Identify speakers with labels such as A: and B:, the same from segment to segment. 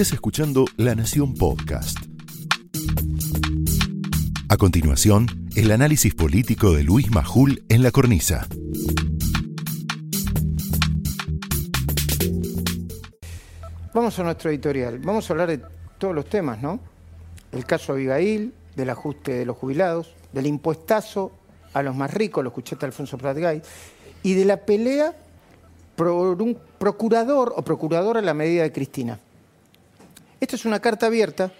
A: Estás escuchando La Nación Podcast. A continuación, el análisis político de Luis Majul en la cornisa.
B: Vamos a nuestro editorial. Vamos a hablar de todos los temas, ¿no? El caso Abigail, del ajuste de los jubilados, del impuestazo a los más ricos, lo escuchaste Alfonso Pratgay, y de la pelea por un procurador o procuradora a la medida de Cristina. Esta es una carta abierta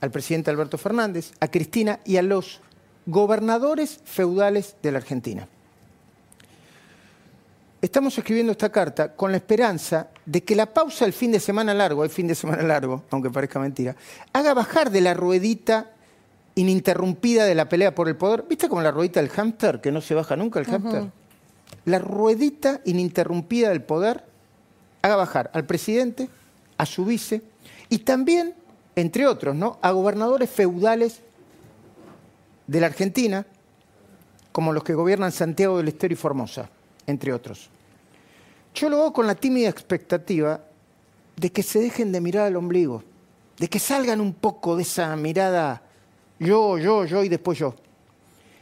B: al presidente Alberto Fernández, a Cristina y a los gobernadores feudales de la Argentina. Estamos escribiendo esta carta con la esperanza de que la pausa del fin de semana largo, el fin de semana largo, aunque parezca mentira, haga bajar de la ruedita ininterrumpida de la pelea por el poder. ¿Viste como la ruedita del hámster, que no se baja nunca el hámster? La ruedita ininterrumpida del poder haga bajar al presidente, a su vice y también, entre otros, ¿no? a gobernadores feudales de la Argentina, como los que gobiernan Santiago del Estero y Formosa, entre otros. Yo lo hago con la tímida expectativa de que se dejen de mirar al ombligo, de que salgan un poco de esa mirada yo, yo, yo y después yo.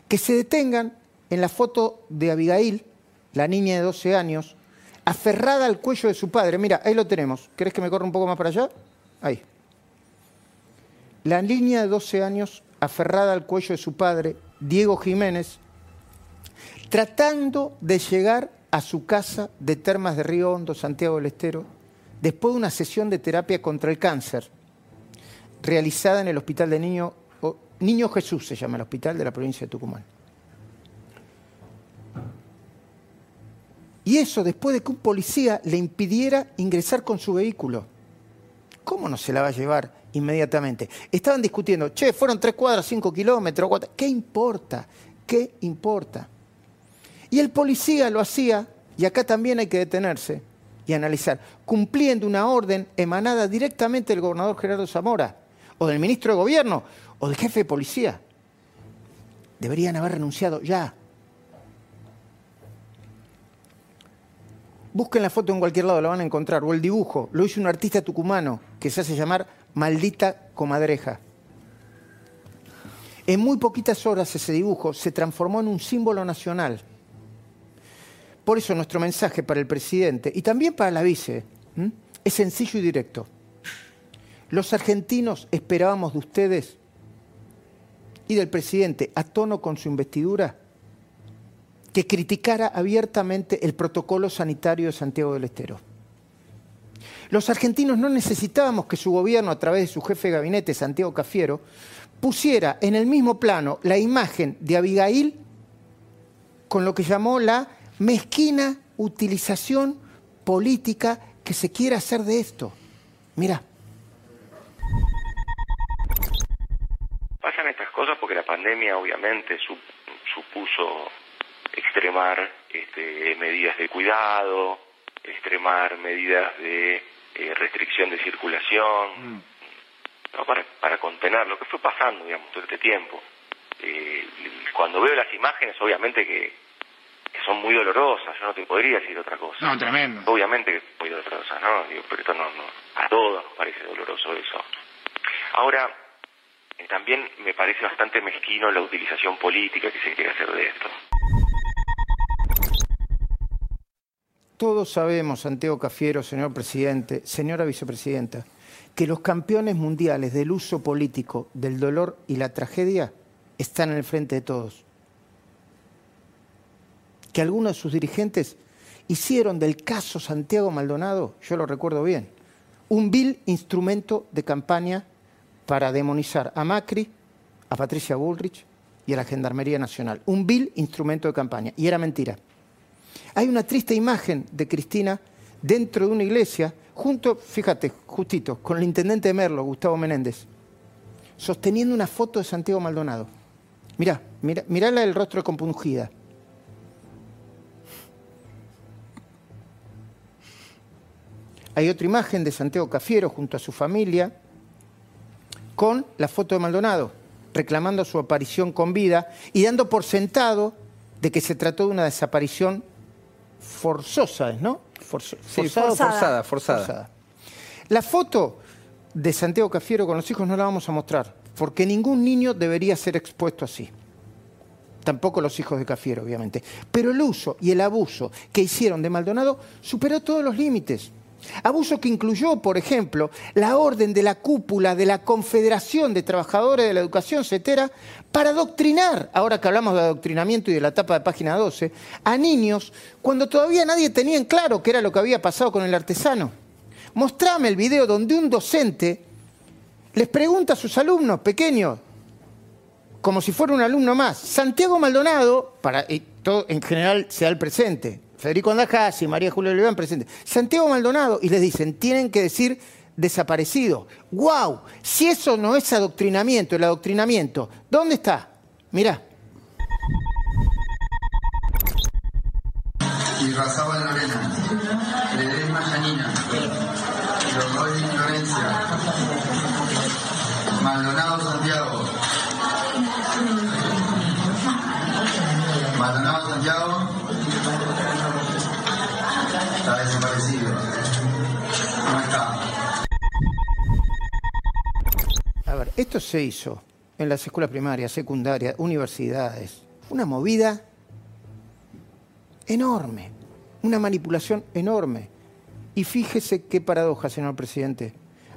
B: Que se detengan en la foto de Abigail, la niña de 12 años, aferrada al cuello de su padre. Mira, ahí lo tenemos. ¿Querés que me corra un poco más para allá? Ahí. La niña de 12 años, aferrada al cuello de su padre, Diego Jiménez, tratando de llegar a su casa de Termas de Río Hondo, Santiago del Estero, después de una sesión de terapia contra el cáncer, realizada en el Hospital de Niño, Niño Jesús, se llama el hospital de la provincia de Tucumán. Y eso después de que un policía le impidiera ingresar con su vehículo. ¿Cómo no se la va a llevar inmediatamente? Estaban discutiendo, che, fueron tres cuadras, cinco kilómetros. ¿qué importa? ¿Qué importa? Y el policía lo hacía, y acá también hay que detenerse y analizar, cumpliendo una orden emanada directamente del gobernador Gerardo Zamora, o del ministro de Gobierno, o del jefe de policía. Deberían haber renunciado ya. Busquen la foto en cualquier lado, la van a encontrar. O el dibujo, lo hizo un artista tucumano que se hace llamar Maldita Comadreja. En muy poquitas horas ese dibujo se transformó en un símbolo nacional. Por eso nuestro mensaje para el presidente y también para la vice es sencillo y directo. Los argentinos esperábamos de ustedes y del presidente a tono con su investidura que criticara abiertamente el protocolo sanitario de Santiago del Estero. Los argentinos no necesitábamos que su gobierno, a través de su jefe de gabinete, Santiago Cafiero, pusiera en el mismo plano la imagen de Abigail con lo que llamó la mezquina utilización política que se quiere hacer de esto. Mira.
C: Pasan estas cosas porque la pandemia obviamente supuso extremar este, medidas de cuidado, extremar medidas de eh, restricción de circulación, mm. para, para contener lo que fue pasando, digamos, todo este tiempo. Eh, cuando veo las imágenes, obviamente que, son muy dolorosas, yo no te podría decir otra cosa.
B: No, tremendo.
C: Obviamente que muy dolorosas, ¿no? Digo, pero esto no, no, a todos nos parece doloroso eso. Ahora, eh, también me parece bastante mezquino la utilización política que se quiere hacer de esto.
B: Todos sabemos, Santiago Cafiero, señor presidente, señora vicepresidenta, que los campeones mundiales del uso político del dolor y la tragedia están en el frente de todos. Que algunos de sus dirigentes hicieron del caso Santiago Maldonado, yo lo recuerdo bien, un vil instrumento de campaña para demonizar a Macri, a Patricia Bullrich y a la Gendarmería Nacional. Un vil instrumento de campaña. Y era mentira. Hay una triste imagen de Cristina dentro de una iglesia, junto, fíjate, justito, con el intendente de Merlo, Gustavo Menéndez, sosteniendo una foto de Santiago Maldonado. Mirá, mirá, mirá la del rostro compungida. Hay otra imagen de Santiago Cafiero junto a su familia con la foto de Maldonado, reclamando su aparición con vida y dando por sentado de que se trató de una desaparición forzosa, ¿no?
D: forzada, forzada, forzada,
B: La foto de Santiago Cafiero con los hijos no la vamos a mostrar, porque ningún niño debería ser expuesto así. Tampoco los hijos de Cafiero, obviamente. Pero el uso y el abuso que hicieron de Maldonado superó todos los límites. Abuso que incluyó, por ejemplo, la orden de la cúpula de la Confederación de Trabajadores de la Educación, CETERA, para adoctrinar, ahora que hablamos de adoctrinamiento y de la tapa de página 12, a niños cuando todavía nadie tenía en claro qué era lo que había pasado con el artesano. Mostrame el video donde un docente les pregunta a sus alumnos pequeños, como si fuera un alumno más, Santiago Maldonado, para, en general sea el presente, Federico y María Julia Oliván presente. Santiago Maldonado, y les dicen, tienen que decir desaparecido. ¡Wow! Si eso no es adoctrinamiento, el adoctrinamiento, ¿dónde está? Mirá.
D: Y Razabal Lorena, Ledesma Yanina, Logoy Florencia, Maldonado Santiago,
B: esto se hizo en las escuelas primarias, secundarias, universidades. Una movida enorme, una manipulación enorme. Y fíjese qué paradoja, señor presidente.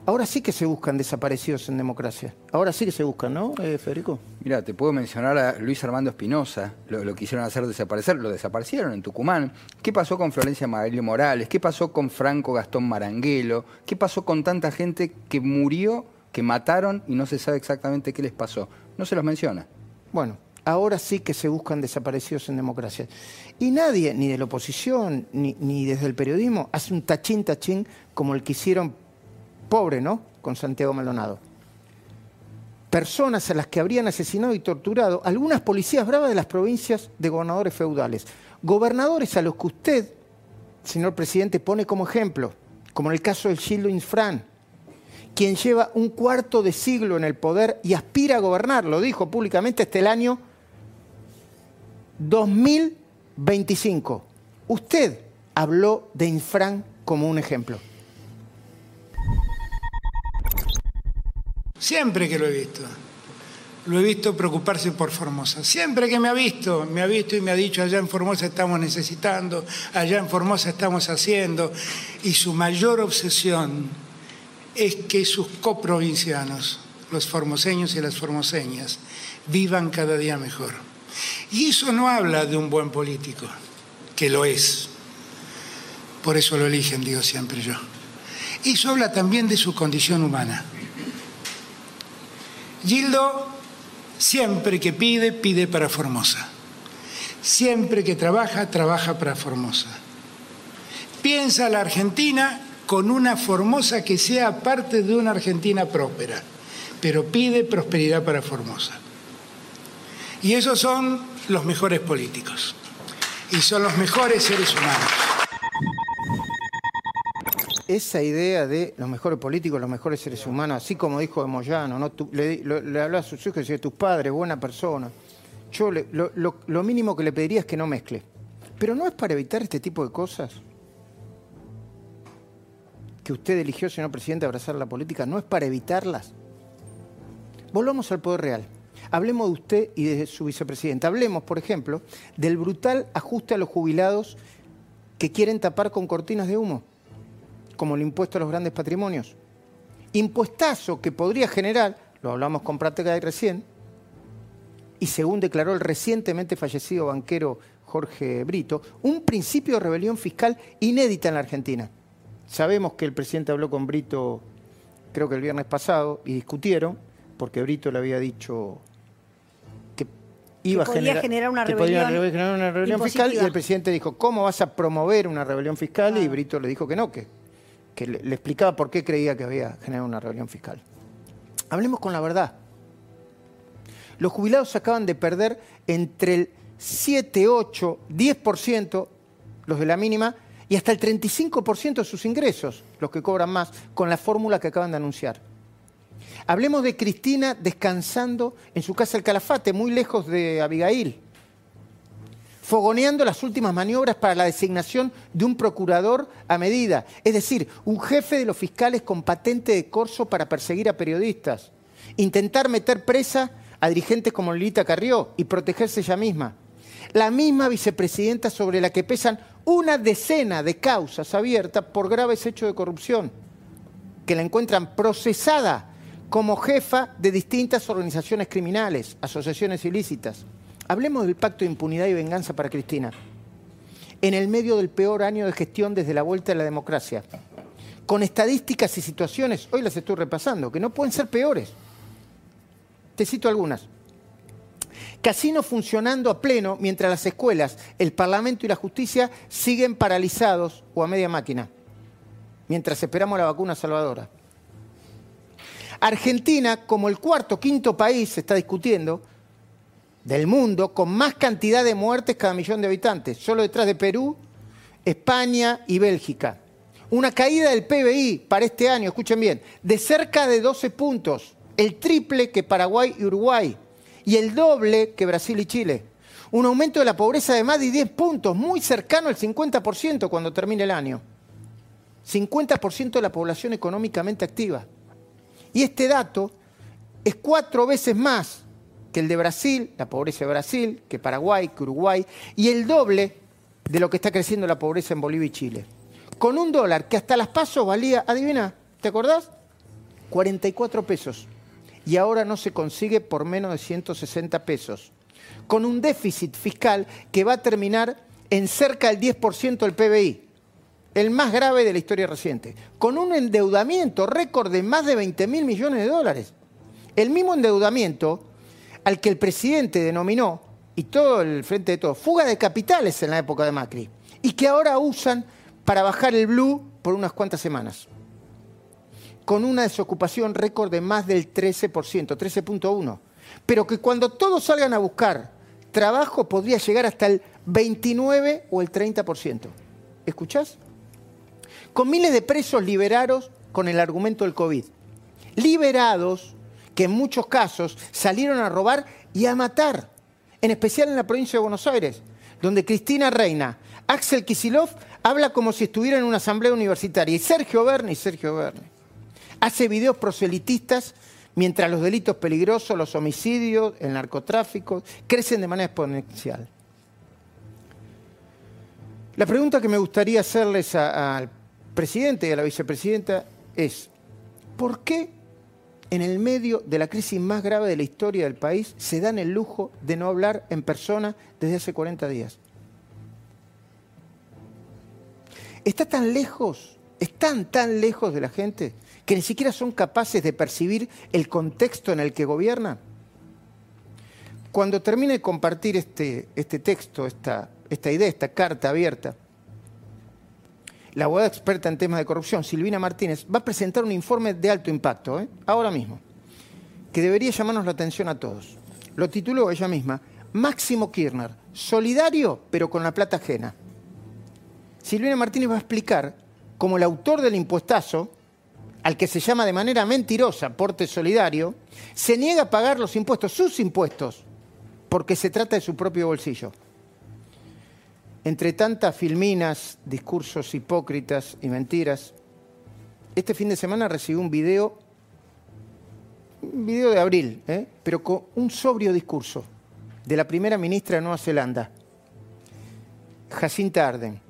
B: Ahora sí que se buscan desaparecidos en democracia. Ahora sí que se buscan, ¿no, eh, Federico?
E: Mira, te puedo mencionar a Luis Armando Espinosa, lo, quisieron hacer desaparecer, lo desaparecieron en Tucumán. ¿Qué pasó con Florencia Magalio Morales? ¿Qué pasó con Franco Gastón Maranguelo? ¿Qué pasó con tanta gente que murió, que mataron y no se sabe exactamente qué les pasó? No se los menciona.
B: Bueno, ahora sí que se buscan desaparecidos en democracia. Y nadie, ni de la oposición, ni, ni desde el periodismo, hace un tachín tachín como el que hicieron pobre, ¿no? Con Santiago Maldonado. Personas a las que habrían asesinado y torturado algunas policías bravas de las provincias de gobernadores feudales. Gobernadores a los que usted, señor presidente, pone como ejemplo, como en el caso del Gildo Infran, quien lleva un cuarto de siglo en el poder y aspira a gobernar, lo dijo públicamente hasta el año 2025. Usted habló de Infran como un ejemplo.
F: Siempre que lo he visto. Lo he visto preocuparse por Formosa. Siempre que me ha visto, me ha visto y me ha dicho, allá en Formosa estamos necesitando, allá en Formosa estamos haciendo. Y su mayor obsesión es que sus coprovincianos, los formoseños y las formoseñas, vivan cada día mejor. Y eso no habla de un buen político, que lo es. Por eso lo eligen, digo siempre yo. Eso habla también de su condición humana. Gildo siempre que pide, pide para Formosa. Siempre que trabaja, trabaja para Formosa. Piensa la Argentina con una Formosa que sea parte de una Argentina próspera, pero pide prosperidad para Formosa. Y esos son los mejores políticos y son los mejores seres humanos
B: esa idea de los mejores políticos, los mejores seres humanos, así como dijo de Moyano, ¿no? le, le, hablaba a sus hijos y decía, tus padres, buena persona. Yo lo, mínimo que le pediría es que no mezcle. Pero no es para evitar este tipo de cosas que usted eligió, señor presidente, abrazar la política, no es para evitarlas. Volvamos al poder real. Hablemos de usted y de su vicepresidente. Hablemos, por ejemplo, del brutal ajuste a los jubilados que quieren tapar con cortinas de humo como el impuesto a los grandes patrimonios. Impuestazo que podría generar, lo hablamos con Práctica recién, y según declaró el recientemente fallecido banquero Jorge Brito, un principio de rebelión fiscal inédita en la Argentina. Sabemos que el presidente habló con Brito, creo que el viernes pasado, y discutieron, porque Brito le había dicho que iba a generar,
G: una rebelión,
B: generar una rebelión fiscal, y el presidente dijo, ¿cómo vas a promover una rebelión fiscal? Y Brito le dijo que no, que que le, explicaba por qué creía que había generado una rebelión fiscal. Hablemos con la verdad. Los jubilados acaban de perder entre el 7, 8, 10%, los de la mínima, y hasta el 35% de sus ingresos, los que cobran más, con la fórmula que acaban de anunciar. Hablemos de Cristina descansando en su casa El Calafate, muy lejos de Abigail. fogoneando las últimas maniobras para la designación de un procurador a medida, es decir, un jefe de los fiscales con patente de corso para perseguir a periodistas, intentar meter presa a dirigentes como Lilita Carrió y protegerse ella misma. La misma vicepresidenta sobre la que pesan una decena de causas abiertas por graves hechos de corrupción, que la encuentran procesada como jefa de distintas organizaciones criminales, asociaciones ilícitas. Hablemos del pacto de impunidad y venganza para Cristina. En el medio del peor año de gestión desde la vuelta de la democracia, con estadísticas y situaciones, hoy las estoy repasando, que no pueden ser peores. Te cito algunas. Casino funcionando a pleno mientras las escuelas, el Parlamento y la justicia siguen paralizados o a media máquina, mientras esperamos la vacuna salvadora. Argentina, como el cuarto quinto país, se está discutiendo, del mundo, con más cantidad de muertes cada millón de habitantes, solo detrás de Perú, España y Bélgica. Una caída del PBI para este año, escuchen bien, de cerca de 12 puntos, el triple que Paraguay y Uruguay y el doble que Brasil y Chile. Un aumento de la pobreza de más de 10 puntos, muy cercano al 50% cuando termine el año. 50% de la población económicamente activa. Y este dato es cuatro veces más que el de Brasil, la pobreza de Brasil, que Paraguay, que Uruguay, y el doble de lo que está creciendo la pobreza en Bolivia y Chile. Con un dólar que hasta las pasos valía, adivina, ¿te acordás? 44 pesos y ahora no se consigue por menos de 160 pesos, con un déficit fiscal que va a terminar en cerca del 10% del PBI, el más grave de la historia reciente, con un endeudamiento récord de más de 20 mil millones de dólares. El mismo endeudamiento al que el presidente denominó, y todo el frente de todo, fuga de capitales en la época de Macri, y que ahora usan para bajar el blue por unas cuantas semanas con una desocupación récord de más del 13%, 13.1%, pero que cuando todos salgan a buscar trabajo podría llegar hasta el 29 o el 30%. ¿Escuchás? Con miles de presos liberados con el argumento del COVID. Liberados que en muchos casos salieron a robar y a matar, en especial en la provincia de Buenos Aires, donde Cristina Reina, Axel Kisilov habla como si estuviera en una asamblea universitaria, y Sergio Berni, Sergio Berni hace videos proselitistas mientras los delitos peligrosos, los homicidios, el narcotráfico, crecen de manera exponencial. La pregunta que me gustaría hacerles al presidente y a la vicepresidenta es, ¿por qué en el medio de la crisis más grave de la historia del país se dan el lujo de no hablar en persona desde hace 40 días? ¿Está tan lejos, están tan lejos de la gente que ni siquiera son capaces de percibir el contexto en el que gobiernan? Cuando termine de compartir este, este texto, esta, esta idea, esta carta abierta, la abogada experta en temas de corrupción, Silvina Martínez, va a presentar un informe de alto impacto, ¿eh? ahora mismo, que debería llamarnos la atención a todos. Lo tituló ella misma, Máximo Kirchner, solidario pero con la plata ajena. Silvina Martínez va a explicar cómo el autor del impuestazo al que se llama de manera mentirosa porte solidario, se niega a pagar los impuestos, sus impuestos, porque se trata de su propio bolsillo. Entre tantas filminas, discursos hipócritas y mentiras, este fin de semana recibí un video, un video de abril, ¿eh? pero con un sobrio discurso de la primera ministra de Nueva Zelanda, Jacinta Arden.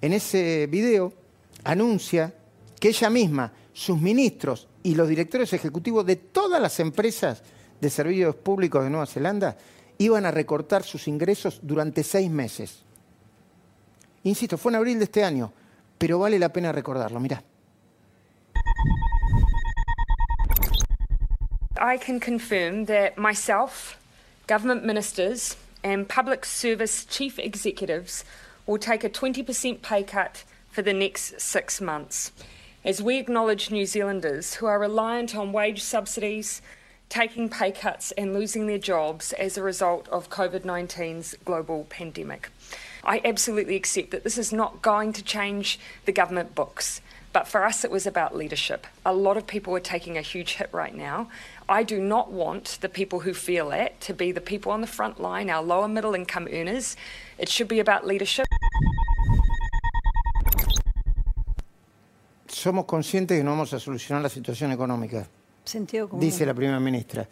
B: En ese video anuncia que ella misma, sus ministros y los directores ejecutivos de todas las empresas de servicios públicos de Nueva Zelanda iban a recortar sus ingresos durante seis meses. Insisto, fue en abril de este año, pero vale la pena recordarlo. Mirá.
G: I can confirm that myself, government ministers, and public service chief executives will take a 20% pay cut for the next six months. as we acknowledge New Zealanders who are reliant on wage subsidies, taking pay cuts, and losing their jobs as a result of COVID 19's global pandemic. I absolutely accept that this is not going to change the government books, But for us, it was about leadership. A lot of people are taking a huge hit right now. I do not want the people who feel it to be the people on the front line, our lower middle income earners. It should be about leadership.
B: Somos conscientes que no vamos a solucionar la situación económica,
H: Sentido común.
B: dice la primera ministra.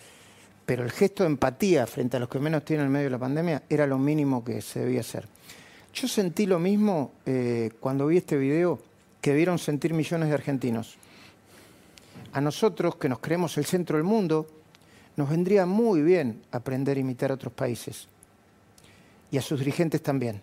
B: Pero el gesto de empatía frente a los que menos tienen en medio de la pandemia era lo mínimo que se debía hacer. Yo sentí lo mismo eh, cuando vi este video que debieron sentir millones de argentinos. A nosotros, que nos creemos el centro del mundo, nos vendría muy bien aprender a imitar a otros países. Y a sus dirigentes también.